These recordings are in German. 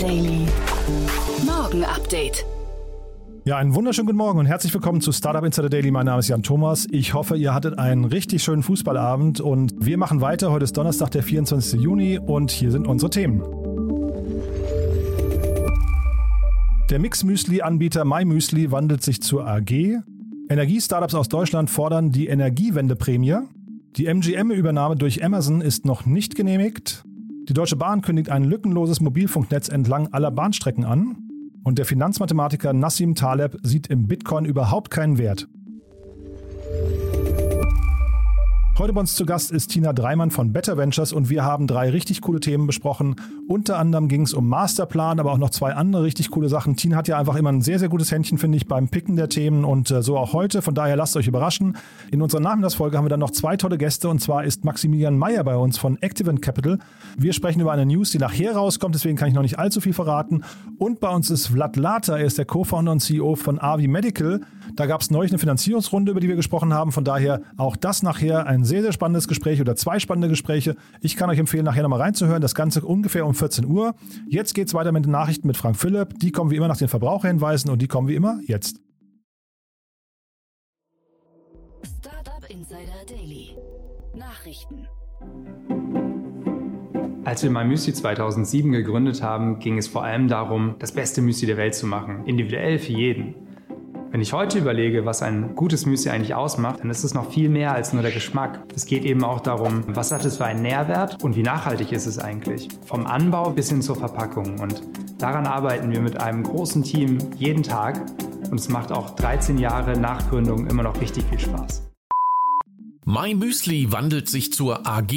Daily. Morgen Update. Ja, einen wunderschönen guten Morgen und herzlich willkommen zu Startup Insider Daily. Mein Name ist Jan Thomas. Ich hoffe, ihr hattet einen richtig schönen Fußballabend und wir machen weiter. Heute ist Donnerstag, der 24. Juni und hier sind unsere Themen. Der Mix-Müsli-Anbieter MyMüsli wandelt sich zur AG. Energiestartups aus Deutschland fordern die Energiewendeprämie. Die MGM-Übernahme durch Amazon ist noch nicht genehmigt. Die Deutsche Bahn kündigt ein lückenloses Mobilfunknetz entlang aller Bahnstrecken an. Und der Finanzmathematiker Nassim Taleb sieht im Bitcoin überhaupt keinen Wert. Heute bei uns zu Gast ist Tina Dreimann von Better Ventures und wir haben drei richtig coole Themen besprochen. Unter anderem ging es um Masterplan, aber auch noch zwei andere richtig coole Sachen. Tina hat ja einfach immer ein sehr, sehr gutes Händchen, finde ich, beim Picken der Themen und äh, so auch heute. Von daher lasst euch überraschen. In unserer Nachmittagsfolge haben wir dann noch zwei tolle Gäste und zwar ist Maximilian Meyer bei uns von Activent Capital. Wir sprechen über eine News, die nachher rauskommt, deswegen kann ich noch nicht allzu viel verraten. Und bei uns ist Vlad Lata, er ist der Co-Founder und CEO von Avi Medical. Da gab es neulich eine Finanzierungsrunde, über die wir gesprochen haben. Von daher auch das nachher ein sehr, sehr spannendes Gespräch oder zwei spannende Gespräche. Ich kann euch empfehlen, nachher nochmal reinzuhören. Das Ganze ungefähr um 14 Uhr. Jetzt geht es weiter mit den Nachrichten mit Frank Philipp. Die kommen wie immer nach den Verbraucherhinweisen und die kommen wie immer jetzt. Startup Insider Daily. Nachrichten. Als wir MyMüsli 2007 gegründet haben, ging es vor allem darum, das beste Müsli der Welt zu machen, individuell für jeden. Wenn ich heute überlege, was ein gutes Müsli eigentlich ausmacht, dann ist es noch viel mehr als nur der Geschmack. Es geht eben auch darum, was hat es für einen Nährwert und wie nachhaltig ist es eigentlich. Vom Anbau bis hin zur Verpackung. Und daran arbeiten wir mit einem großen Team jeden Tag. Und es macht auch 13 Jahre nach Gründung immer noch richtig viel Spaß. My Müsli wandelt sich zur AG.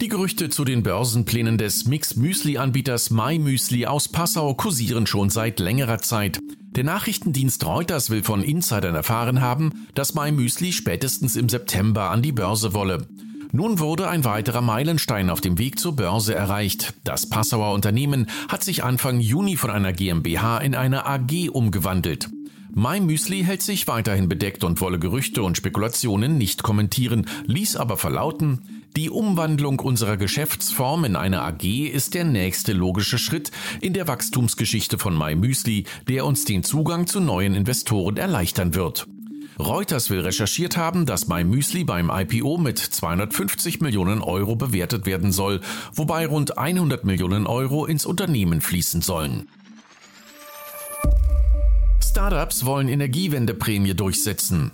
Die Gerüchte zu den Börsenplänen des Mix-Müsli-Anbieters MyMüsli aus Passau kursieren schon seit längerer Zeit. Der Nachrichtendienst Reuters will von Insidern erfahren haben, dass MyMüsli spätestens im September an die Börse wolle. Nun wurde ein weiterer Meilenstein auf dem Weg zur Börse erreicht. Das Passauer Unternehmen hat sich Anfang Juni von einer GmbH in eine AG umgewandelt. MyMüsli hält sich weiterhin bedeckt und wolle Gerüchte und Spekulationen nicht kommentieren, ließ aber verlauten, die Umwandlung unserer Geschäftsform in eine AG ist der nächste logische Schritt in der Wachstumsgeschichte von MyMüsli, der uns den Zugang zu neuen Investoren erleichtern wird. Reuters will recherchiert haben, dass MyMüsli beim IPO mit 250 Millionen Euro bewertet werden soll, wobei rund 100 Millionen Euro ins Unternehmen fließen sollen. Startups wollen Energiewendeprämie durchsetzen.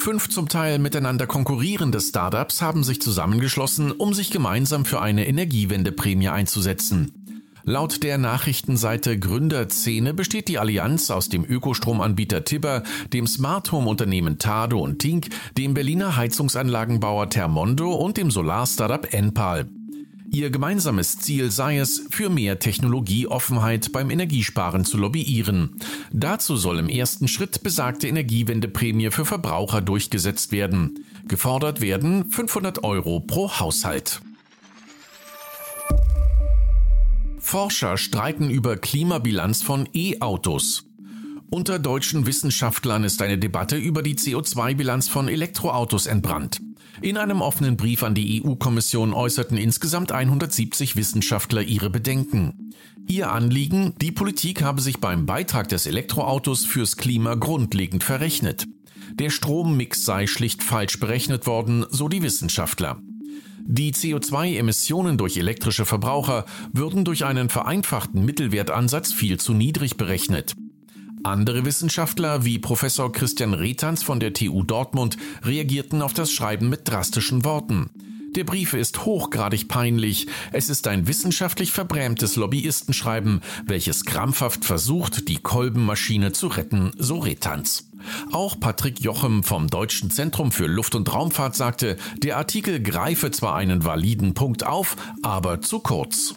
Fünf zum Teil miteinander konkurrierende Startups haben sich zusammengeschlossen, um sich gemeinsam für eine Energiewendeprämie einzusetzen. Laut der Nachrichtenseite Gründerszene besteht die Allianz aus dem Ökostromanbieter Tibber, dem Smart Home Unternehmen Tado und Tink, dem Berliner Heizungsanlagenbauer Thermondo und dem Solar-Startup Enpal. Ihr gemeinsames Ziel sei es, für mehr Technologieoffenheit beim Energiesparen zu lobbyieren. Dazu soll im ersten Schritt besagte Energiewendeprämie für Verbraucher durchgesetzt werden. Gefordert werden 500 Euro pro Haushalt. Forscher streiten über Klimabilanz von E-Autos. Unter deutschen Wissenschaftlern ist eine Debatte über die CO2-Bilanz von Elektroautos entbrannt. In einem offenen Brief an die EU-Kommission äußerten insgesamt 170 Wissenschaftler ihre Bedenken. Ihr Anliegen, die Politik habe sich beim Beitrag des Elektroautos fürs Klima grundlegend verrechnet. Der Strommix sei schlicht falsch berechnet worden, so die Wissenschaftler. Die CO2-Emissionen durch elektrische Verbraucher würden durch einen vereinfachten Mittelwertansatz viel zu niedrig berechnet. Andere Wissenschaftler wie Professor Christian Retans von der TU Dortmund reagierten auf das Schreiben mit drastischen Worten. Der Brief ist hochgradig peinlich. Es ist ein wissenschaftlich verbrämtes Lobbyistenschreiben, welches krampfhaft versucht, die Kolbenmaschine zu retten, so Retans. Auch Patrick Jochem vom Deutschen Zentrum für Luft- und Raumfahrt sagte, der Artikel greife zwar einen validen Punkt auf, aber zu kurz.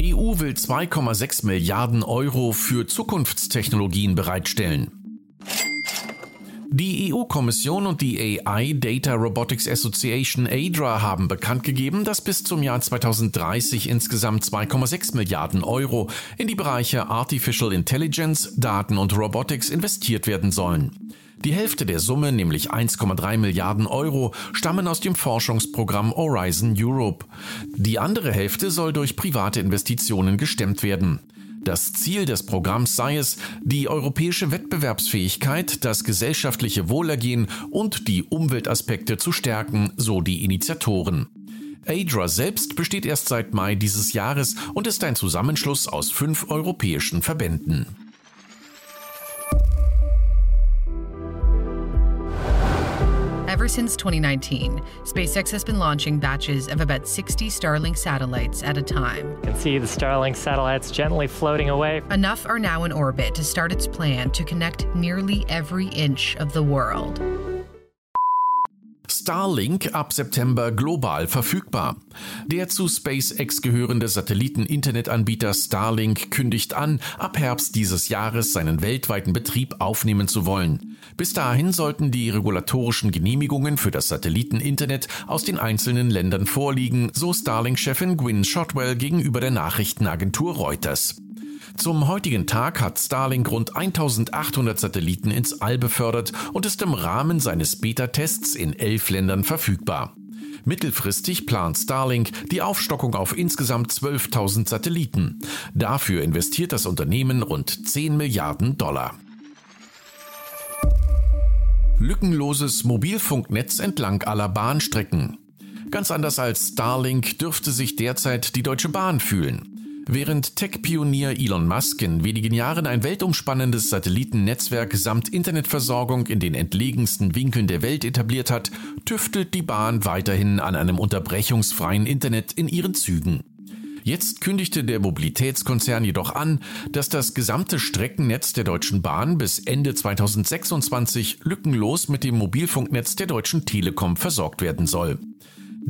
EU will 2,6 Milliarden Euro für Zukunftstechnologien bereitstellen. Die EU-Kommission und die AI Data Robotics Association ADRA haben bekannt gegeben, dass bis zum Jahr 2030 insgesamt 2,6 Milliarden Euro in die Bereiche Artificial Intelligence, Daten und Robotics investiert werden sollen. Die Hälfte der Summe, nämlich 1,3 Milliarden Euro, stammen aus dem Forschungsprogramm Horizon Europe. Die andere Hälfte soll durch private Investitionen gestemmt werden. Das Ziel des Programms sei es, die europäische Wettbewerbsfähigkeit, das gesellschaftliche Wohlergehen und die Umweltaspekte zu stärken, so die Initiatoren. ADRA selbst besteht erst seit Mai dieses Jahres und ist ein Zusammenschluss aus fünf europäischen Verbänden. Ever since 2019, SpaceX has been launching batches of about 60 Starlink satellites at a time. You can see the Starlink satellites gently floating away. Enough are now in orbit to start its plan to connect nearly every inch of the world. Starlink ab September global verfügbar. Der zu SpaceX gehörende Satelliten-Internetanbieter Starlink kündigt an, ab Herbst dieses Jahres seinen weltweiten Betrieb aufnehmen zu wollen. Bis dahin sollten die regulatorischen Genehmigungen für das Satelliten-Internet aus den einzelnen Ländern vorliegen, so Starlink-Chefin Gwyn Shotwell gegenüber der Nachrichtenagentur Reuters. Zum heutigen Tag hat Starlink rund 1800 Satelliten ins All befördert und ist im Rahmen seines Beta-Tests in elf Ländern verfügbar. Mittelfristig plant Starlink die Aufstockung auf insgesamt 12.000 Satelliten. Dafür investiert das Unternehmen rund 10 Milliarden Dollar. Lückenloses Mobilfunknetz entlang aller Bahnstrecken. Ganz anders als Starlink dürfte sich derzeit die Deutsche Bahn fühlen. Während Tech-Pionier Elon Musk in wenigen Jahren ein weltumspannendes Satellitennetzwerk samt Internetversorgung in den entlegensten Winkeln der Welt etabliert hat, tüftelt die Bahn weiterhin an einem unterbrechungsfreien Internet in ihren Zügen. Jetzt kündigte der Mobilitätskonzern jedoch an, dass das gesamte Streckennetz der Deutschen Bahn bis Ende 2026 lückenlos mit dem Mobilfunknetz der Deutschen Telekom versorgt werden soll.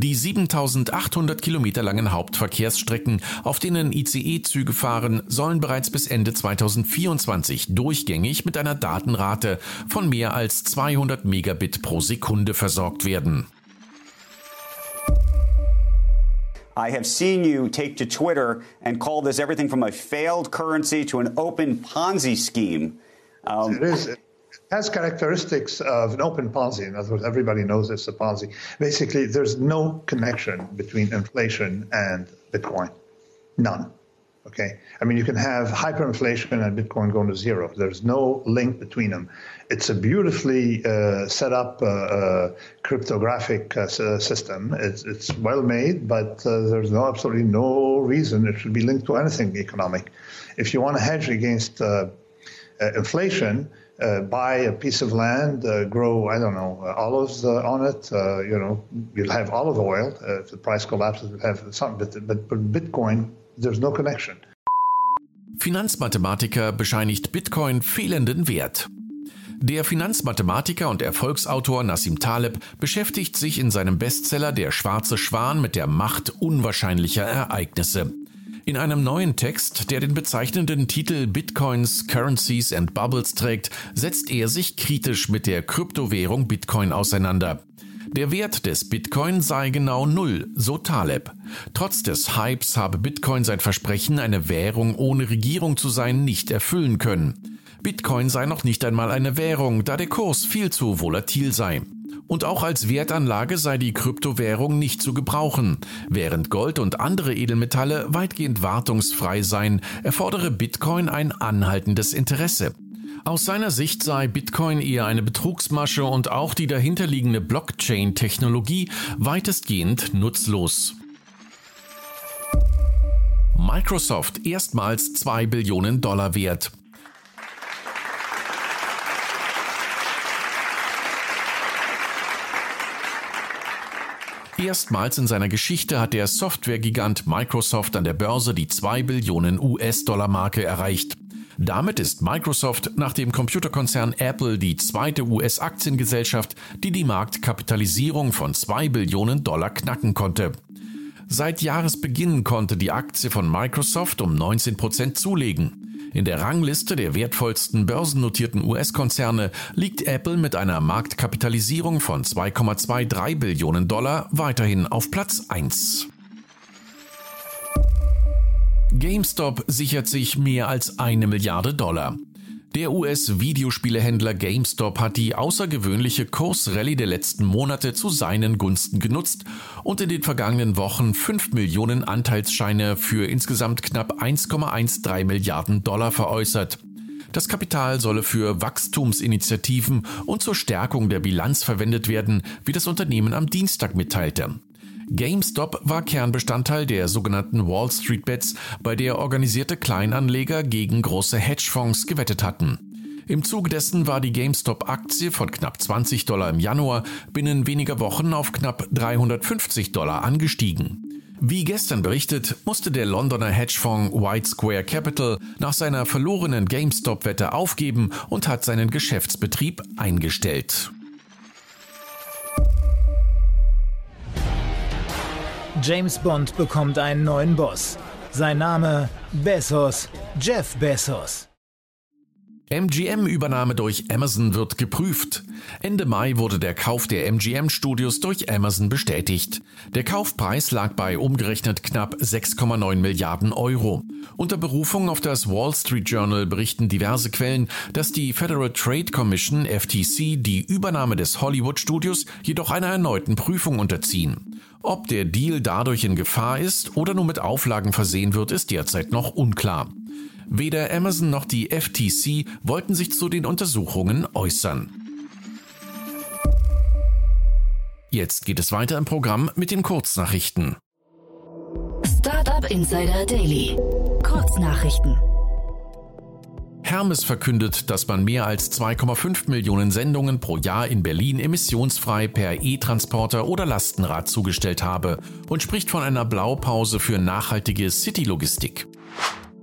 Die 7800 Kilometer langen Hauptverkehrsstrecken, auf denen ICE-Züge fahren, sollen bereits bis Ende 2024 durchgängig mit einer Datenrate von mehr als 200 Megabit pro Sekunde versorgt werden. I have seen you take to Twitter and call this everything from a failed currency to an open Ponzi scheme. Um, it is. Has characteristics of an open Ponzi. In other words, everybody knows it's a Ponzi. Basically, there's no connection between inflation and Bitcoin. None. Okay. I mean, you can have hyperinflation and Bitcoin going to zero. There's no link between them. It's a beautifully uh, set up uh, uh, cryptographic uh, system. It's, it's, well made, but uh, there's no absolutely no reason it should be linked to anything economic. If you want to hedge against uh, inflation, uh, buy a piece of land, uh, grow, I don't know, uh, olives on it. you know, you'll have olive oil. if the price collapses, you'll have something. But, but Bitcoin, there's no connection. Finanzmathematiker bescheinigt Bitcoin fehlenden Wert. Der Finanzmathematiker und Erfolgsautor Nassim Taleb beschäftigt sich in seinem Bestseller Der schwarze Schwan mit der Macht unwahrscheinlicher Ereignisse. In einem neuen Text, der den bezeichnenden Titel Bitcoins, Currencies and Bubbles trägt, setzt er sich kritisch mit der Kryptowährung Bitcoin auseinander. Der Wert des Bitcoin sei genau null, so Taleb. Trotz des Hypes habe Bitcoin sein Versprechen, eine Währung ohne Regierung zu sein, nicht erfüllen können. Bitcoin sei noch nicht einmal eine Währung, da der Kurs viel zu volatil sei. Und auch als Wertanlage sei die Kryptowährung nicht zu gebrauchen. Während Gold und andere Edelmetalle weitgehend wartungsfrei seien, erfordere Bitcoin ein anhaltendes Interesse. Aus seiner Sicht sei Bitcoin eher eine Betrugsmasche und auch die dahinterliegende Blockchain-Technologie weitestgehend nutzlos. Microsoft erstmals 2 Billionen Dollar wert. Erstmals in seiner Geschichte hat der Softwaregigant Microsoft an der Börse die 2 Billionen US-Dollar-Marke erreicht. Damit ist Microsoft nach dem Computerkonzern Apple die zweite US-Aktiengesellschaft, die die Marktkapitalisierung von 2 Billionen Dollar knacken konnte. Seit Jahresbeginn konnte die Aktie von Microsoft um 19 Prozent zulegen. In der Rangliste der wertvollsten börsennotierten US-Konzerne liegt Apple mit einer Marktkapitalisierung von 2,23 Billionen Dollar weiterhin auf Platz 1. GameStop sichert sich mehr als eine Milliarde Dollar. Der US-Videospielehändler GameStop hat die außergewöhnliche Kursrallye der letzten Monate zu seinen Gunsten genutzt und in den vergangenen Wochen 5 Millionen Anteilsscheine für insgesamt knapp 1,13 Milliarden Dollar veräußert. Das Kapital solle für Wachstumsinitiativen und zur Stärkung der Bilanz verwendet werden, wie das Unternehmen am Dienstag mitteilte. GameStop war Kernbestandteil der sogenannten Wall Street Bets, bei der organisierte Kleinanleger gegen große Hedgefonds gewettet hatten. Im Zuge dessen war die GameStop-Aktie von knapp 20 Dollar im Januar binnen weniger Wochen auf knapp 350 Dollar angestiegen. Wie gestern berichtet, musste der Londoner Hedgefonds White Square Capital nach seiner verlorenen GameStop-Wette aufgeben und hat seinen Geschäftsbetrieb eingestellt. James Bond bekommt einen neuen Boss. Sein Name Bezos, Jeff Bezos. MGM-Übernahme durch Amazon wird geprüft. Ende Mai wurde der Kauf der MGM-Studios durch Amazon bestätigt. Der Kaufpreis lag bei umgerechnet knapp 6,9 Milliarden Euro. Unter Berufung auf das Wall Street Journal berichten diverse Quellen, dass die Federal Trade Commission FTC die Übernahme des Hollywood-Studios jedoch einer erneuten Prüfung unterziehen. Ob der Deal dadurch in Gefahr ist oder nur mit Auflagen versehen wird, ist derzeit noch unklar. Weder Amazon noch die FTC wollten sich zu den Untersuchungen äußern. Jetzt geht es weiter im Programm mit den Kurznachrichten. Startup Insider Daily. Kurznachrichten. Hermes verkündet, dass man mehr als 2,5 Millionen Sendungen pro Jahr in Berlin emissionsfrei per E-Transporter oder Lastenrad zugestellt habe und spricht von einer Blaupause für nachhaltige City-Logistik.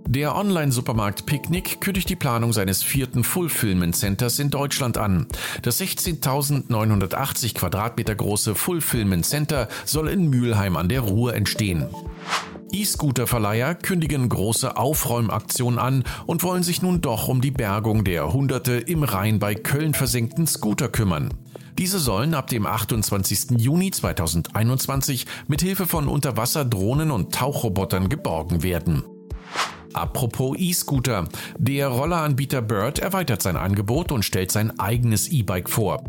Der Online-Supermarkt Picnic kündigt die Planung seines vierten Fulfillment Centers in Deutschland an. Das 16.980 Quadratmeter große Fulfillment Center soll in Mülheim an der Ruhr entstehen. E-Scooter-Verleiher kündigen große Aufräumaktion an und wollen sich nun doch um die Bergung der Hunderte im Rhein bei Köln versenkten Scooter kümmern. Diese sollen ab dem 28. Juni 2021 mit Hilfe von Unterwasserdrohnen und Tauchrobotern geborgen werden. Apropos E-Scooter. Der Rolleranbieter Bird erweitert sein Angebot und stellt sein eigenes E-Bike vor.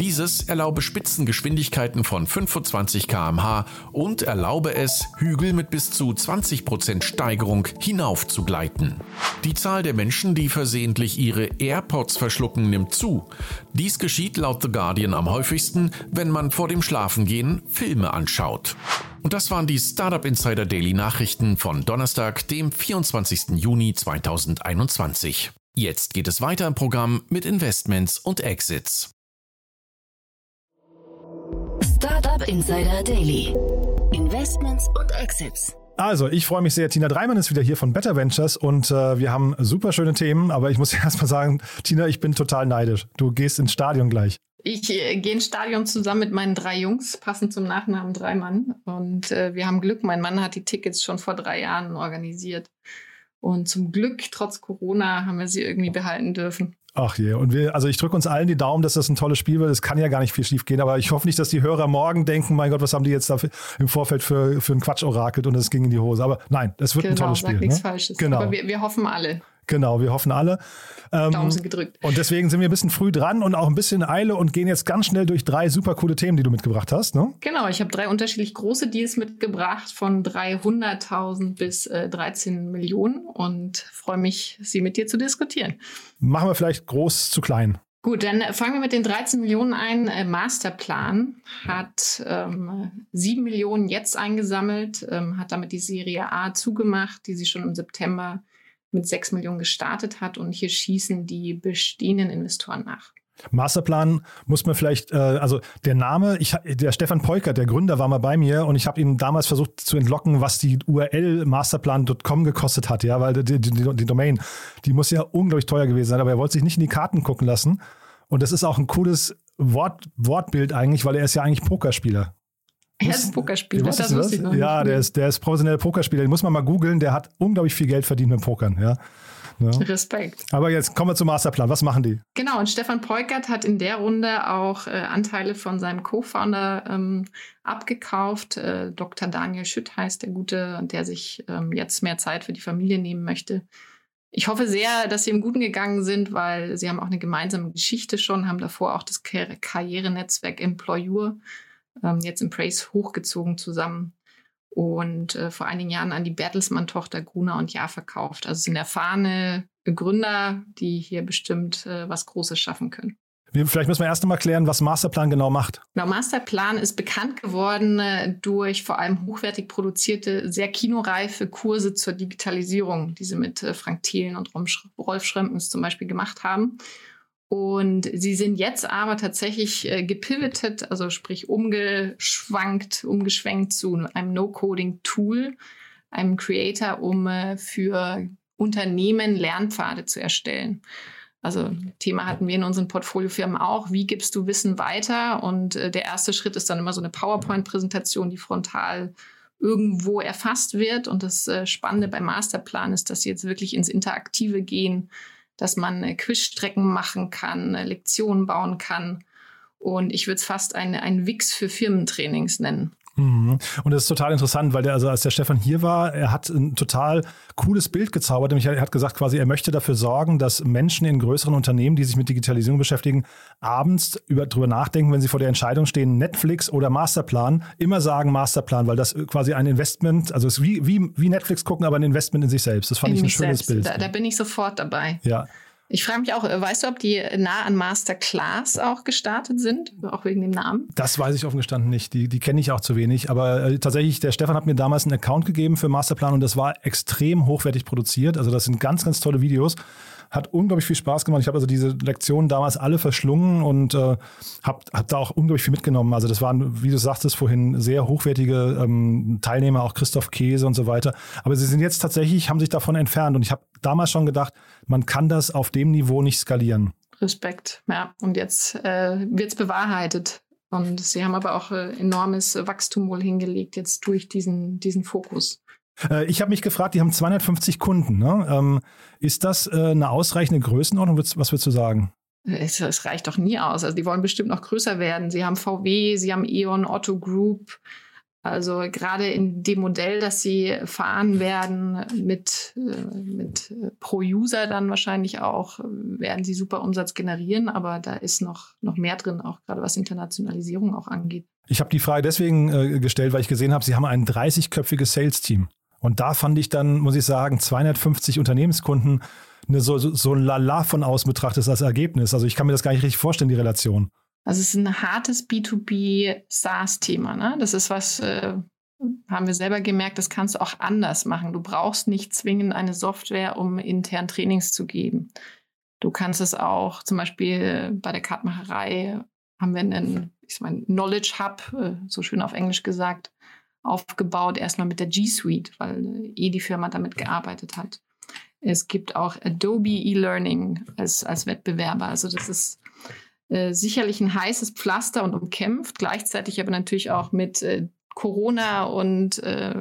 Dieses erlaube Spitzengeschwindigkeiten von 25 km/h und erlaube es, Hügel mit bis zu 20% Steigerung hinauf zu gleiten. Die Zahl der Menschen, die versehentlich ihre AirPods verschlucken, nimmt zu. Dies geschieht laut The Guardian am häufigsten, wenn man vor dem Schlafengehen Filme anschaut. Und das waren die Startup Insider Daily Nachrichten von Donnerstag, dem 24. Juni 2021. Jetzt geht es weiter im Programm mit Investments und Exits. Startup Insider Daily. Investments und Exits. Also, ich freue mich sehr. Tina Dreimann ist wieder hier von Better Ventures und äh, wir haben super schöne Themen, aber ich muss erst mal sagen, Tina, ich bin total neidisch. Du gehst ins Stadion gleich. Ich äh, gehe ins Stadion zusammen mit meinen drei Jungs, passend zum Nachnamen Dreimann. Und äh, wir haben Glück. Mein Mann hat die Tickets schon vor drei Jahren organisiert. Und zum Glück, trotz Corona, haben wir sie irgendwie behalten dürfen. Ach je, und wir, also ich drücke uns allen die Daumen, dass das ein tolles Spiel wird. Es kann ja gar nicht viel schief gehen, aber ich hoffe nicht, dass die Hörer morgen denken, mein Gott, was haben die jetzt da im Vorfeld für, für einen Quatsch orakelt und es ging in die Hose. Aber nein, es wird genau, ein tolles sag Spiel. nichts ne? Falsches. Genau. Aber wir, wir hoffen alle. Genau, wir hoffen alle. Ähm, Daumen sind gedrückt. Und deswegen sind wir ein bisschen früh dran und auch ein bisschen in Eile und gehen jetzt ganz schnell durch drei super coole Themen, die du mitgebracht hast. Ne? Genau, ich habe drei unterschiedlich große Deals mitgebracht, von 300.000 bis äh, 13 Millionen und freue mich, sie mit dir zu diskutieren. Machen wir vielleicht groß zu klein. Gut, dann fangen wir mit den 13 Millionen ein. Äh, Masterplan hat ähm, 7 Millionen jetzt eingesammelt, ähm, hat damit die Serie A zugemacht, die sie schon im September mit 6 Millionen gestartet hat. Und hier schießen die bestehenden Investoren nach. Masterplan muss man vielleicht, äh, also der Name, ich, der Stefan Peukert, der Gründer, war mal bei mir und ich habe ihm damals versucht zu entlocken, was die URL masterplan.com gekostet hat, ja, weil die, die, die, Domain, die muss ja unglaublich teuer gewesen sein, aber er wollte sich nicht in die Karten gucken lassen. Und das ist auch ein cooles Wort, Wortbild eigentlich, weil er ist ja eigentlich Pokerspieler. Er ist Pokerspieler, das, das wusste ich noch Ja, der ist, der ist professioneller Pokerspieler. Den muss man mal googeln. Der hat unglaublich viel Geld verdient mit Pokern. Ja. Ja. Respekt. Aber jetzt kommen wir zum Masterplan. Was machen die? Genau, und Stefan Peukert hat in der Runde auch äh, Anteile von seinem Co-Founder ähm, abgekauft. Äh, Dr. Daniel Schütt heißt der Gute, der sich ähm, jetzt mehr Zeit für die Familie nehmen möchte. ich hoffe sehr, dass sie im Guten gegangen sind, weil sie haben auch eine gemeinsame Geschichte schon, haben davor auch das Kar Karrierenetzwerk Employur ähm, jetzt im Praise hochgezogen zusammen und äh, vor einigen Jahren an die Bertelsmann-Tochter Gruner und Jahr verkauft. Also sind erfahrene Gründer, die hier bestimmt äh, was Großes schaffen können. Vielleicht müssen wir erst einmal klären, was Masterplan genau macht. Genau, Masterplan ist bekannt geworden äh, durch vor allem hochwertig produzierte, sehr kinoreife Kurse zur Digitalisierung, die sie mit äh, Frank Thelen und Rolf Schrempens zum Beispiel gemacht haben. Und sie sind jetzt aber tatsächlich äh, gepivotet, also sprich umgeschwankt, umgeschwenkt zu einem No-Coding-Tool, einem Creator, um äh, für Unternehmen Lernpfade zu erstellen. Also Thema hatten wir in unseren Portfoliofirmen auch. Wie gibst du Wissen weiter? Und äh, der erste Schritt ist dann immer so eine PowerPoint-Präsentation, die frontal irgendwo erfasst wird. Und das äh, Spannende beim Masterplan ist, dass sie jetzt wirklich ins Interaktive gehen, dass man äh, Quizstrecken machen kann, äh, Lektionen bauen kann. Und ich würde es fast ein, ein Wix für Firmentrainings nennen. Mhm. Und das ist total interessant, weil der, also als der Stefan hier war, er hat ein total cooles Bild gezaubert. Nämlich er hat gesagt, quasi, er möchte dafür sorgen, dass Menschen in größeren Unternehmen, die sich mit Digitalisierung beschäftigen, abends über, drüber nachdenken, wenn sie vor der Entscheidung stehen, Netflix oder Masterplan, immer sagen Masterplan, weil das quasi ein Investment, also es ist wie, wie, wie Netflix gucken, aber ein Investment in sich selbst. Das fand in ich ein schönes selbst. Bild. Da, da bin ich sofort dabei. Ja. Ich frage mich auch, äh, weißt du, ob die nah an Masterclass auch gestartet sind? Auch wegen dem Namen? Das weiß ich offen gestanden nicht. Die, die kenne ich auch zu wenig. Aber äh, tatsächlich, der Stefan hat mir damals einen Account gegeben für Masterplan und das war extrem hochwertig produziert. Also das sind ganz, ganz tolle Videos. Hat unglaublich viel Spaß gemacht. Ich habe also diese Lektionen damals alle verschlungen und äh, habe hab da auch unglaublich viel mitgenommen. Also das waren, wie du sagtest vorhin, sehr hochwertige ähm, Teilnehmer, auch Christoph Käse und so weiter. Aber sie sind jetzt tatsächlich, haben sich davon entfernt. Und ich habe damals schon gedacht, man kann das auf dem Niveau nicht skalieren. Respekt, ja. Und jetzt äh, wird es bewahrheitet. Und sie haben aber auch äh, enormes Wachstum wohl hingelegt jetzt durch diesen, diesen Fokus. Äh, ich habe mich gefragt, die haben 250 Kunden. Ne? Ähm, ist das äh, eine ausreichende Größenordnung? Was würdest du sagen? Es, es, reicht doch nie aus. Also die wollen bestimmt noch größer werden. Sie haben VW, sie haben E.ON, Otto Group. Also gerade in dem Modell, das sie fahren werden, mit, äh, mit pro User dann wahrscheinlich auch, werden sie super Umsatz generieren. Aber da ist noch, noch mehr drin, auch gerade was Internationalisierung auch angeht. Ich habe die Frage deswegen äh, gestellt, weil ich gesehen habe, sie haben ein 30-köpfiges Sales-Team. Und da fand ich dann, muss ich sagen, 250 Unternehmenskunden eine so, so, ein Lala von außen betrachtet als Ergebnis. Also ich kann mir das gar nicht richtig vorstellen, die Relation. Also es ist ein hartes B2B-SaaS-Thema. Ne? Das ist was, äh, haben wir selber gemerkt, das kannst du auch anders machen. Du brauchst nicht zwingend eine Software, um intern Trainings zu geben. Du kannst es auch, zum Beispiel bei der Kartmacherei haben wir einen, ich meine, Knowledge Hub, äh, so schön auf Englisch gesagt, aufgebaut, erstmal mit der G Suite, weil äh, eh die Firma damit gearbeitet hat. Es gibt auch Adobe E-Learning als, als Wettbewerber. Also das ist äh, sicherlich ein heißes Pflaster und umkämpft, gleichzeitig aber natürlich auch mit äh, Corona und äh,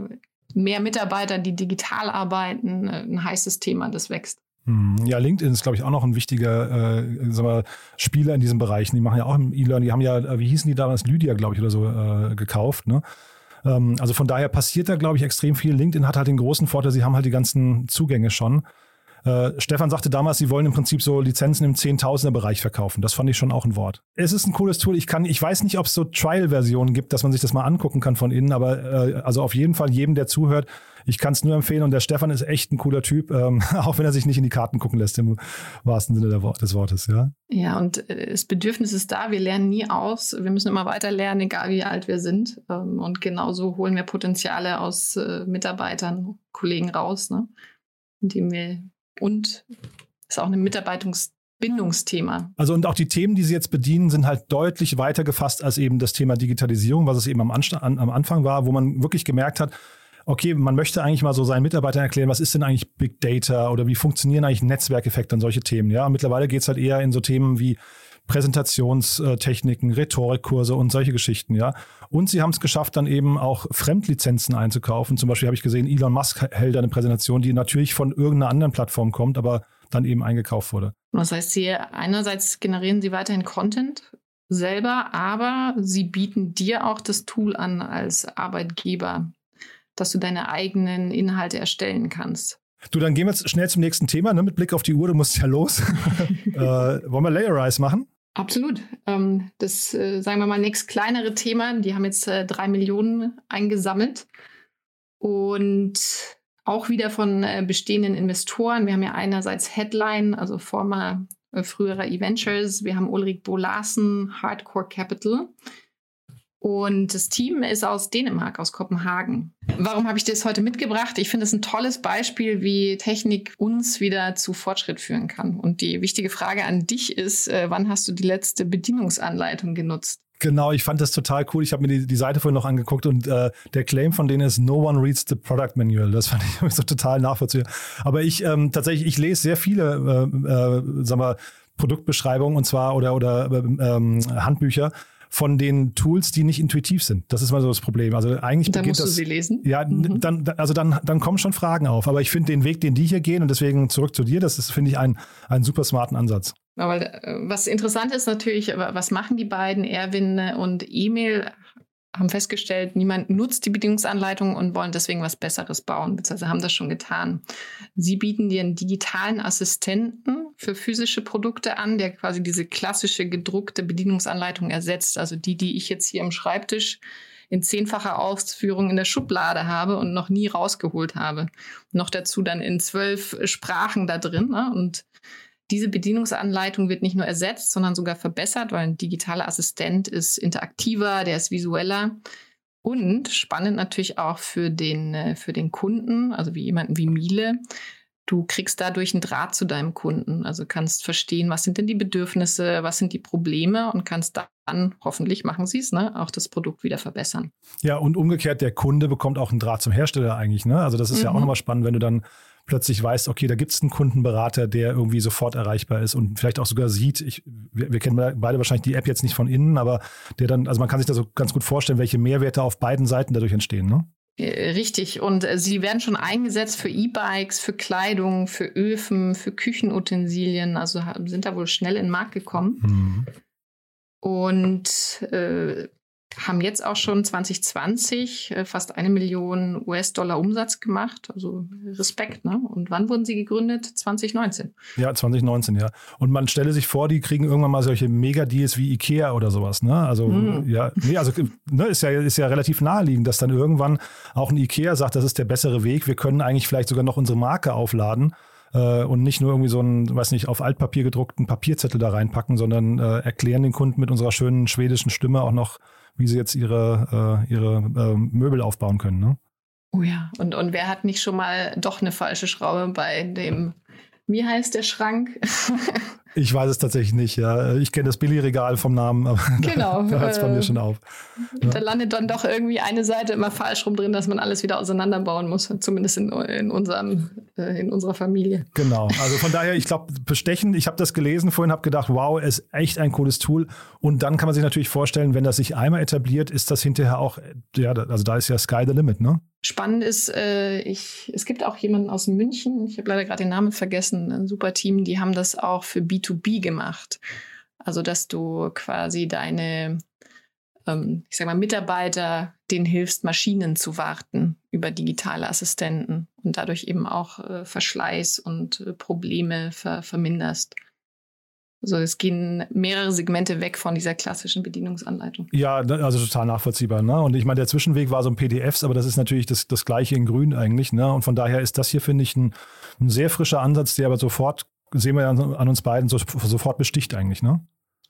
mehr Mitarbeitern, die digital arbeiten, äh, ein heißes Thema, das wächst. Hm, ja, LinkedIn ist, glaube ich, auch noch ein wichtiger äh, sagen wir, Spieler in diesem Bereich. Die machen ja auch im E-Learning, die haben ja, wie hießen die damals, Lydia, glaube ich, oder so, äh, gekauft. Ne? Ähm, also von daher passiert da, glaube ich, extrem viel. LinkedIn hat halt den großen Vorteil, sie haben halt die ganzen Zugänge schon. Äh, Stefan sagte damals, sie wollen im Prinzip so Lizenzen im Zehntausender-Bereich verkaufen. Das fand ich schon auch ein Wort. Es ist ein cooles Tool. Ich kann, ich weiß nicht, ob es so Trial-Versionen gibt, dass man sich das mal angucken kann von innen, aber äh, also auf jeden Fall jedem, der zuhört, ich kann es nur empfehlen. Und der Stefan ist echt ein cooler Typ, ähm, auch wenn er sich nicht in die Karten gucken lässt, im wahrsten Sinne des Wortes, ja. Ja, und äh, das Bedürfnis ist da. Wir lernen nie aus. Wir müssen immer weiter lernen, egal wie alt wir sind. Ähm, und genauso holen wir Potenziale aus äh, Mitarbeitern, Kollegen raus, ne? indem wir und ist auch ein Mitarbeitungsbindungsthema. Also und auch die Themen, die Sie jetzt bedienen, sind halt deutlich weiter gefasst als eben das Thema Digitalisierung, was es eben am, Anst an, am Anfang war, wo man wirklich gemerkt hat, okay, man möchte eigentlich mal so seinen Mitarbeitern erklären, was ist denn eigentlich Big Data oder wie funktionieren eigentlich Netzwerkeffekte und solche Themen. Ja, mittlerweile geht es halt eher in so Themen wie Präsentationstechniken, Rhetorikkurse und solche Geschichten, ja. Und sie haben es geschafft, dann eben auch Fremdlizenzen einzukaufen. Zum Beispiel habe ich gesehen, Elon Musk hält eine Präsentation, die natürlich von irgendeiner anderen Plattform kommt, aber dann eben eingekauft wurde. Das heißt, sie einerseits generieren sie weiterhin Content selber, aber sie bieten dir auch das Tool an als Arbeitgeber, dass du deine eigenen Inhalte erstellen kannst. Du, dann gehen wir jetzt schnell zum nächsten Thema, ne? mit Blick auf die Uhr, du musst ja los. äh, wollen wir Layerize machen? Absolut. Ähm, das, äh, sagen wir mal, nächst kleinere Thema. Die haben jetzt äh, drei Millionen eingesammelt. Und auch wieder von äh, bestehenden Investoren. Wir haben ja einerseits Headline, also former früherer E-Ventures. Wir haben Ulrich Bolarsen, Hardcore Capital. Und das Team ist aus Dänemark, aus Kopenhagen. Warum habe ich das heute mitgebracht? Ich finde es ein tolles Beispiel, wie Technik uns wieder zu Fortschritt führen kann. Und die wichtige Frage an dich ist, äh, wann hast du die letzte Bedienungsanleitung genutzt? Genau, ich fand das total cool. Ich habe mir die, die Seite vorhin noch angeguckt und äh, der Claim von denen ist No one reads the product manual. Das fand ich so total nachvollziehbar. Aber ich ähm, tatsächlich, ich lese sehr viele, äh, äh, sagen wir, Produktbeschreibungen und zwar oder oder ähm, Handbücher von den Tools, die nicht intuitiv sind. Das ist mal so das Problem. Also eigentlich dann beginnt musst das. du sie lesen. Ja, mhm. dann, also dann, dann kommen schon Fragen auf. Aber ich finde den Weg, den die hier gehen und deswegen zurück zu dir, das ist, finde ich, ein, einen super smarten Ansatz. Aber äh, was interessant ist natürlich, was machen die beiden, Erwin und Emil, haben festgestellt, niemand nutzt die Bedienungsanleitung und wollen deswegen was Besseres bauen, beziehungsweise haben das schon getan. Sie bieten dir einen digitalen Assistenten für physische Produkte an, der quasi diese klassische gedruckte Bedienungsanleitung ersetzt, also die, die ich jetzt hier am Schreibtisch in zehnfacher Ausführung in der Schublade habe und noch nie rausgeholt habe. Noch dazu dann in zwölf Sprachen da drin. Ne? Und diese Bedienungsanleitung wird nicht nur ersetzt, sondern sogar verbessert, weil ein digitaler Assistent ist interaktiver, der ist visueller. Und spannend natürlich auch für den, äh, für den Kunden, also wie jemanden wie Miele. Du kriegst dadurch einen Draht zu deinem Kunden. Also kannst verstehen, was sind denn die Bedürfnisse, was sind die Probleme und kannst dann, hoffentlich machen sie es, ne, auch das Produkt wieder verbessern. Ja, und umgekehrt, der Kunde bekommt auch einen Draht zum Hersteller eigentlich. Ne? Also das ist mhm. ja auch mhm. nochmal spannend, wenn du dann plötzlich weißt, okay, da gibt es einen Kundenberater, der irgendwie sofort erreichbar ist und vielleicht auch sogar sieht, ich, wir, wir, kennen beide wahrscheinlich die App jetzt nicht von innen, aber der dann, also man kann sich da so ganz gut vorstellen, welche Mehrwerte auf beiden Seiten dadurch entstehen, ne? Äh, richtig. Und äh, sie werden schon eingesetzt für E-Bikes, für Kleidung, für Öfen, für Küchenutensilien. Also sind da wohl schnell in den Markt gekommen. Mhm. Und äh, haben jetzt auch schon 2020 äh, fast eine Million US-Dollar Umsatz gemacht. Also Respekt, ne? Und wann wurden sie gegründet? 2019. Ja, 2019, ja. Und man stelle sich vor, die kriegen irgendwann mal solche Mega-Deals wie Ikea oder sowas, ne? Also, mhm. ja, nee, also ne, ist, ja, ist ja relativ naheliegend, dass dann irgendwann auch ein Ikea sagt, das ist der bessere Weg. Wir können eigentlich vielleicht sogar noch unsere Marke aufladen äh, und nicht nur irgendwie so einen, weiß nicht, auf Altpapier gedruckten Papierzettel da reinpacken, sondern äh, erklären den Kunden mit unserer schönen schwedischen Stimme auch noch, wie sie jetzt ihre, äh, ihre äh, Möbel aufbauen können. Ne? Oh ja, und, und wer hat nicht schon mal doch eine falsche Schraube bei dem, wie heißt der Schrank? Ich weiß es tatsächlich nicht, ja. Ich kenne das Billy-Regal vom Namen, aber genau, da, da hört es bei mir äh, schon auf. Ja. Da landet dann doch irgendwie eine Seite immer falsch rum drin, dass man alles wieder auseinanderbauen muss, zumindest in, in, unserem, äh, in unserer Familie. Genau, also von daher, ich glaube, bestechen, ich habe das gelesen vorhin, habe gedacht, wow, ist echt ein cooles Tool. Und dann kann man sich natürlich vorstellen, wenn das sich einmal etabliert, ist das hinterher auch, ja, also da ist ja Sky the Limit, ne? Spannend ist, äh, ich, es gibt auch jemanden aus München, ich habe leider gerade den Namen vergessen, ein super Team, die haben das auch für B2B gemacht. Also, dass du quasi deine, ähm, ich sag mal, Mitarbeiter, denen hilfst, Maschinen zu warten über digitale Assistenten und dadurch eben auch äh, Verschleiß und äh, Probleme ver verminderst. Also es gehen mehrere Segmente weg von dieser klassischen Bedienungsanleitung. Ja, ne, also total nachvollziehbar. Ne? Und ich meine, der Zwischenweg war so ein PDFs, aber das ist natürlich das, das gleiche in Grün eigentlich. Ne? Und von daher ist das hier, finde ich, ein, ein, sehr frischer Ansatz, der aber sofort, sehen wir an, an uns beiden, so, sofort besticht eigentlich. Ne?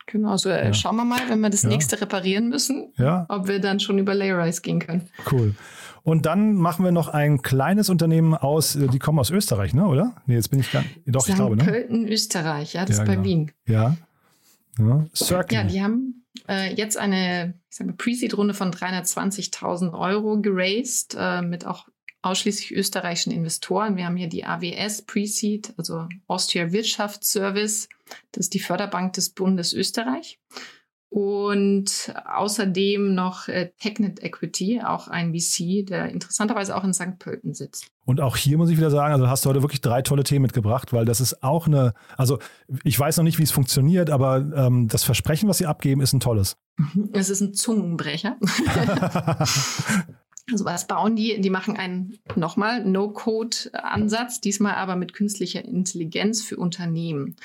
Genau, also äh, ja. schauen wir mal, wenn wir das ja. nächste reparieren müssen, ja. ob wir dann schon über Layerize gehen können. Cool. Und dann machen wir noch ein kleines Unternehmen aus, äh, die kommen aus Österreich, ne, oder? Nee, jetzt bin ich gar Doch, St. ich glaube, ne? Pölten, Österreich, ja, das ja, ist bei genau. Wien. Ja. Ja, Circle. ja die haben äh, jetzt eine Pre-Seed-Runde von 320.000 Euro geraced, äh, mit auch ausschließlich österreichischen Investoren. Wir haben hier die AWS Pre-Seed, also Austria Wirtschaftsservice. Das ist die Förderbank des Bundes Österreich und außerdem noch äh, Technet Equity, auch ein VC, der interessanterweise auch in St. Pölten sitzt. Und auch hier muss ich wieder sagen, also hast du heute wirklich drei tolle Themen mitgebracht, weil das ist auch eine, also ich weiß noch nicht, wie es funktioniert, aber ähm, das Versprechen, was sie abgeben, ist ein tolles. Es ist ein Zungenbrecher. Also was bauen die? Die machen einen nochmal No-Code-Ansatz, diesmal aber mit künstlicher Intelligenz für Unternehmen.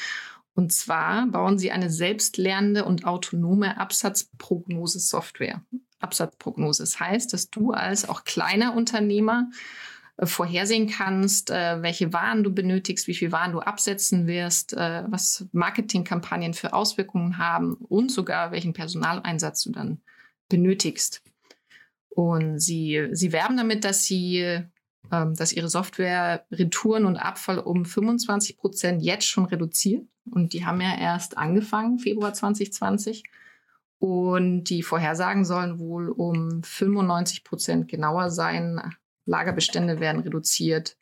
Und zwar bauen sie eine selbstlernende und autonome Absatzprognose-Software. Absatzprognose. Das heißt, dass du als auch kleiner Unternehmer äh, vorhersehen kannst, äh, welche Waren du benötigst, wie viel Waren du absetzen wirst, äh, was Marketingkampagnen für Auswirkungen haben und sogar welchen Personaleinsatz du dann benötigst. Und sie, sie werben damit, dass sie ähm, dass ihre Software Retouren und Abfall um 25 Prozent jetzt schon reduziert. Und die haben ja erst angefangen, Februar 2020. Und die Vorhersagen sollen wohl um 95 Prozent genauer sein. Lagerbestände werden reduziert.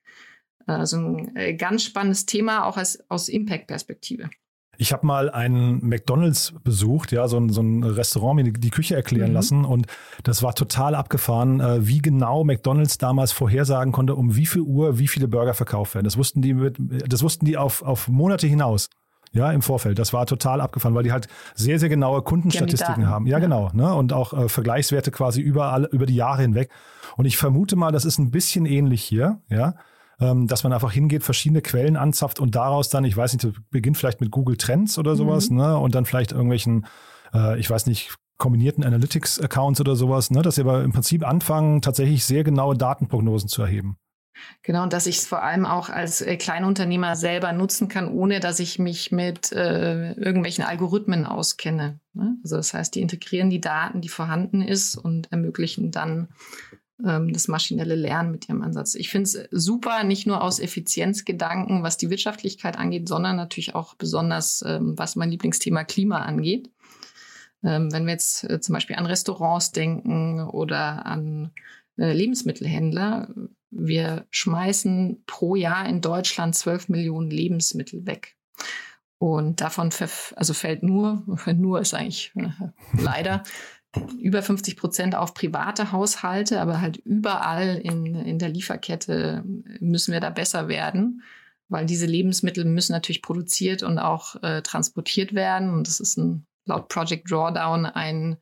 Also ein äh, ganz spannendes Thema, auch als, aus Impact-Perspektive. Ich habe mal einen McDonalds besucht, ja, so ein, so ein Restaurant, mir die Küche erklären mhm. lassen und das war total abgefahren, äh, wie genau McDonalds damals vorhersagen konnte, um wie viel Uhr wie viele Burger verkauft werden. Das wussten die mit, das wussten die auf, auf Monate hinaus. Ja, im Vorfeld. Das war total abgefahren, weil die halt sehr, sehr genaue Kundenstatistiken haben. Ja, ja, genau. Ne? Und auch äh, Vergleichswerte quasi überall, über die Jahre hinweg. Und ich vermute mal, das ist ein bisschen ähnlich hier. Ja, dass man einfach hingeht, verschiedene Quellen anzapft und daraus dann, ich weiß nicht, beginnt vielleicht mit Google Trends oder sowas, mhm. ne? Und dann vielleicht irgendwelchen, äh, ich weiß nicht, kombinierten Analytics-Accounts oder sowas, ne? Dass sie aber im Prinzip anfangen, tatsächlich sehr genaue Datenprognosen zu erheben. Genau, und dass ich es vor allem auch als äh, Kleinunternehmer selber nutzen kann, ohne dass ich mich mit äh, irgendwelchen Algorithmen auskenne. Ne? Also das heißt, die integrieren die Daten, die vorhanden ist und ermöglichen dann ähm, das maschinelle Lernen mit ihrem Ansatz. Ich finde es super, nicht nur aus Effizienzgedanken, was die Wirtschaftlichkeit angeht, sondern natürlich auch besonders, ähm, was mein Lieblingsthema Klima angeht. Ähm, wenn wir jetzt äh, zum Beispiel an Restaurants denken oder an äh, Lebensmittelhändler, wir schmeißen pro Jahr in Deutschland 12 Millionen Lebensmittel weg. Und davon also fällt nur, nur ist eigentlich äh, leider über 50 Prozent auf private Haushalte, aber halt überall in, in der Lieferkette müssen wir da besser werden, weil diese Lebensmittel müssen natürlich produziert und auch äh, transportiert werden. Und das ist ein, laut Project Drawdown ein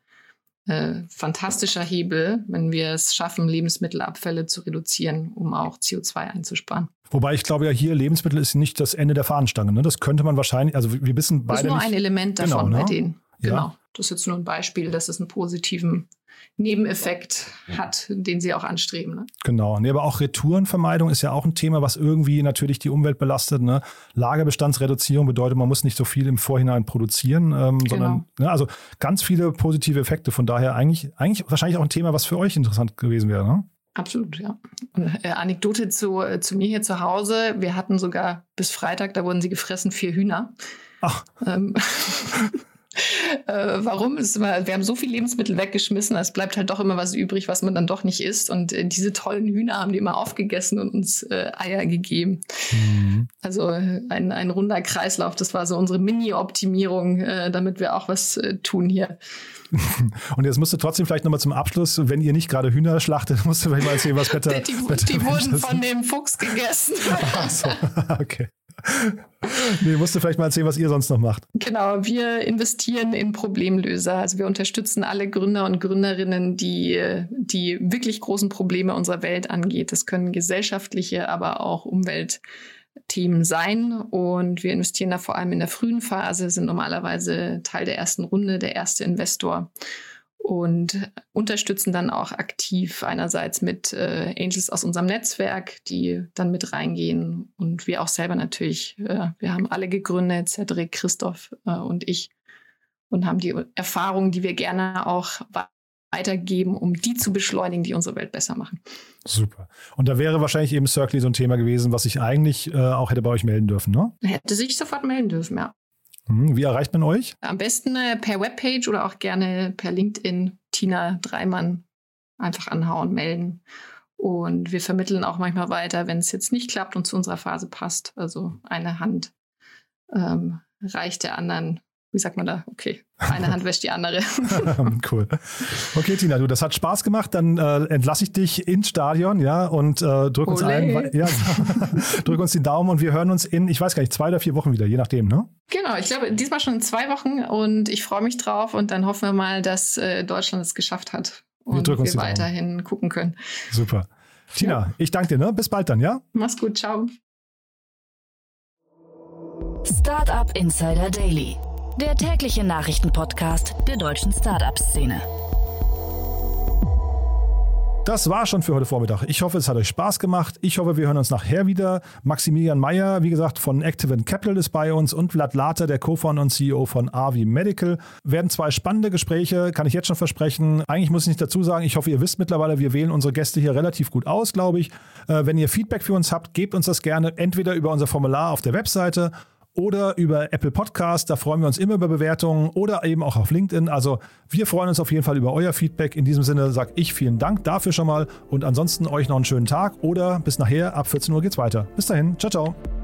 äh, fantastischer Hebel, wenn wir es schaffen, Lebensmittelabfälle zu reduzieren, um auch CO2 einzusparen. Wobei ich glaube ja hier, Lebensmittel ist nicht das Ende der Fahnenstange. Ne? Das könnte man wahrscheinlich, also wir wissen beide. Das ist nur nicht, ein Element davon genau, ne? bei denen. Genau. Das ist jetzt nur ein Beispiel, dass es einen positiven Nebeneffekt hat, den sie auch anstreben. Ne? Genau. Nee, aber auch Retourenvermeidung ist ja auch ein Thema, was irgendwie natürlich die Umwelt belastet. Ne? Lagerbestandsreduzierung bedeutet, man muss nicht so viel im Vorhinein produzieren, ähm, genau. sondern ne, also ganz viele positive Effekte. Von daher eigentlich, eigentlich wahrscheinlich auch ein Thema, was für euch interessant gewesen wäre. Ne? Absolut, ja. Und, äh, Anekdote zu, äh, zu mir hier zu Hause. Wir hatten sogar bis Freitag, da wurden sie gefressen, vier Hühner. Ach. Ähm, Äh, warum? Ist immer, wir haben so viele Lebensmittel weggeschmissen, es bleibt halt doch immer was übrig, was man dann doch nicht isst. Und äh, diese tollen Hühner haben die immer aufgegessen und uns äh, Eier gegeben. Mhm. Also äh, ein, ein runder Kreislauf. Das war so unsere Mini-Optimierung, äh, damit wir auch was tun hier. Und jetzt musst du trotzdem vielleicht nochmal zum Abschluss, wenn ihr nicht gerade Hühner schlachtet, musst du vielleicht mal erzählen, was Better. Die, die, die wurden von dem Fuchs gegessen. Ach so, okay. nee, musst du vielleicht mal erzählen, was ihr sonst noch macht. Genau, wir investieren in Problemlöser. Also wir unterstützen alle Gründer und Gründerinnen, die die wirklich großen Probleme unserer Welt angeht. Das können gesellschaftliche, aber auch Umweltthemen sein. Und wir investieren da vor allem in der frühen Phase, sind normalerweise Teil der ersten Runde, der erste Investor und unterstützen dann auch aktiv einerseits mit äh, Angels aus unserem Netzwerk, die dann mit reingehen und wir auch selber natürlich. Äh, wir haben alle gegründet, Cedric, Christoph äh, und ich und haben die Erfahrungen, die wir gerne auch weitergeben, um die zu beschleunigen, die unsere Welt besser machen. Super. Und da wäre wahrscheinlich eben Circle so ein Thema gewesen, was ich eigentlich äh, auch hätte bei euch melden dürfen, ne? Hätte sich sofort melden dürfen, ja. Hm, wie erreicht man euch? Am besten äh, per Webpage oder auch gerne per LinkedIn Tina Dreimann einfach anhauen, melden. Und wir vermitteln auch manchmal weiter, wenn es jetzt nicht klappt und zu unserer Phase passt. Also eine Hand ähm, reicht der anderen wie sagt man da? Okay, eine Hand wäscht die andere. cool. Okay, Tina, du, das hat Spaß gemacht. Dann äh, entlasse ich dich ins Stadion, ja, und äh, drück uns allen, ja, drück uns die Daumen und wir hören uns in, ich weiß gar nicht, zwei oder vier Wochen wieder, je nachdem, ne? Genau, ich glaube, diesmal schon in zwei Wochen und ich freue mich drauf und dann hoffen wir mal, dass äh, Deutschland es geschafft hat, und wir, wir weiterhin gucken können. Super. Tina, ja. ich danke dir. Ne? Bis bald dann, ja? Mach's gut, ciao. Startup Insider Daily, der tägliche Nachrichtenpodcast der deutschen Startup-Szene. Das war schon für heute Vormittag. Ich hoffe, es hat euch Spaß gemacht. Ich hoffe, wir hören uns nachher wieder. Maximilian Meyer, wie gesagt, von Activent Capital ist bei uns und Vlad Later, der Co-Founder und CEO von Avi Medical. Werden zwei spannende Gespräche, kann ich jetzt schon versprechen. Eigentlich muss ich nicht dazu sagen, ich hoffe, ihr wisst mittlerweile, wir wählen unsere Gäste hier relativ gut aus, glaube ich. Äh, wenn ihr Feedback für uns habt, gebt uns das gerne entweder über unser Formular auf der Webseite oder über Apple Podcast. Da freuen wir uns immer über Bewertungen oder eben auch auf LinkedIn. Also wir freuen uns auf jeden Fall über euer Feedback. In diesem Sinne sage ich vielen Dank dafür schon mal und ansonsten euch noch einen schönen Tag oder bis nachher. Ab 14 Uhr geht's weiter. Bis dahin. Ciao, ciao.